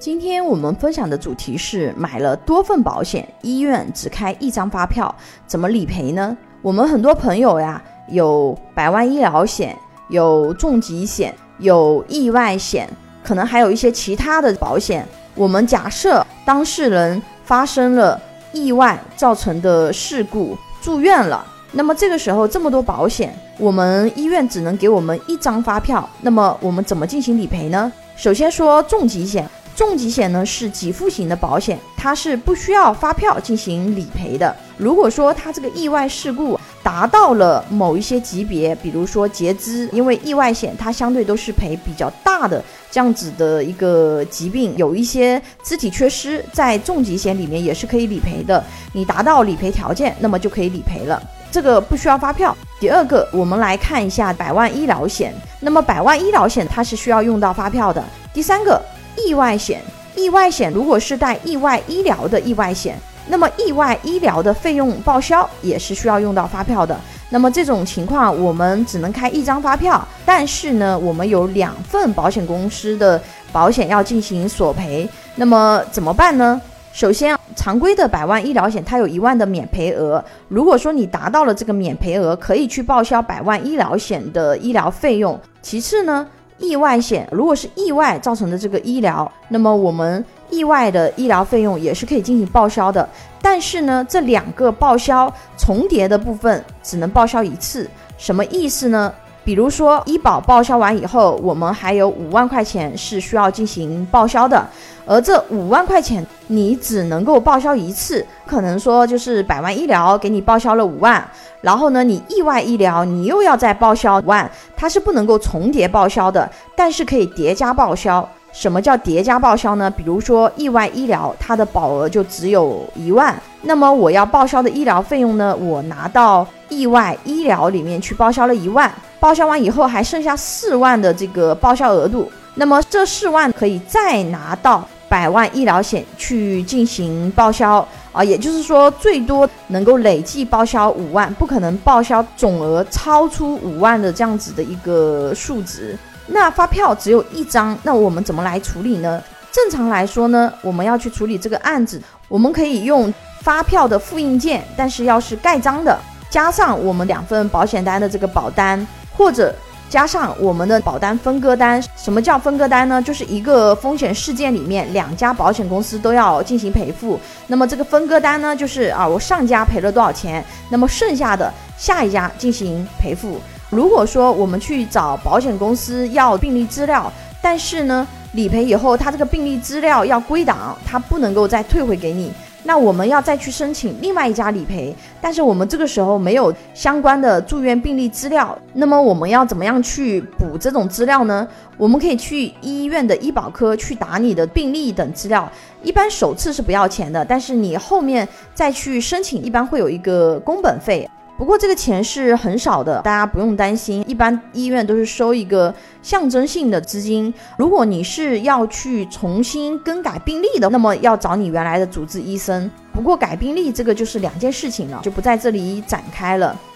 今天我们分享的主题是买了多份保险，医院只开一张发票，怎么理赔呢？我们很多朋友呀，有百万医疗险，有重疾险，有意外险，可能还有一些其他的保险。我们假设当事人发生了意外造成的事故，住院了，那么这个时候这么多保险，我们医院只能给我们一张发票，那么我们怎么进行理赔呢？首先说重疾险。重疾险呢是给付型的保险，它是不需要发票进行理赔的。如果说它这个意外事故达到了某一些级别，比如说截肢，因为意外险它相对都是赔比较大的这样子的一个疾病，有一些肢体缺失，在重疾险里面也是可以理赔的。你达到理赔条件，那么就可以理赔了，这个不需要发票。第二个，我们来看一下百万医疗险，那么百万医疗险它是需要用到发票的。第三个。意外险，意外险如果是带意外医疗的意外险，那么意外医疗的费用报销也是需要用到发票的。那么这种情况，我们只能开一张发票，但是呢，我们有两份保险公司的保险要进行索赔。那么怎么办呢？首先，常规的百万医疗险它有一万的免赔额，如果说你达到了这个免赔额，可以去报销百万医疗险的医疗费用。其次呢？意外险如果是意外造成的这个医疗，那么我们意外的医疗费用也是可以进行报销的。但是呢，这两个报销重叠的部分只能报销一次，什么意思呢？比如说医保报销完以后，我们还有五万块钱是需要进行报销的。而这五万块钱，你只能够报销一次，可能说就是百万医疗给你报销了五万，然后呢，你意外医疗你又要再报销五万，它是不能够重叠报销的，但是可以叠加报销。什么叫叠加报销呢？比如说意外医疗，它的保额就只有一万，那么我要报销的医疗费用呢，我拿到意外医疗里面去报销了一万，报销完以后还剩下四万的这个报销额度，那么这四万可以再拿到。百万医疗险去进行报销啊，也就是说最多能够累计报销五万，不可能报销总额超出五万的这样子的一个数值。那发票只有一张，那我们怎么来处理呢？正常来说呢，我们要去处理这个案子，我们可以用发票的复印件，但是要是盖章的，加上我们两份保险单的这个保单，或者。加上我们的保单分割单，什么叫分割单呢？就是一个风险事件里面，两家保险公司都要进行赔付。那么这个分割单呢，就是啊，我上家赔了多少钱，那么剩下的下一家进行赔付。如果说我们去找保险公司要病历资料，但是呢，理赔以后他这个病历资料要归档，他不能够再退回给你。那我们要再去申请另外一家理赔，但是我们这个时候没有相关的住院病历资料，那么我们要怎么样去补这种资料呢？我们可以去医院的医保科去打你的病历等资料，一般首次是不要钱的，但是你后面再去申请，一般会有一个工本费。不过这个钱是很少的，大家不用担心。一般医院都是收一个象征性的资金。如果你是要去重新更改病历的，那么要找你原来的主治医生。不过改病历这个就是两件事情了，就不在这里展开了。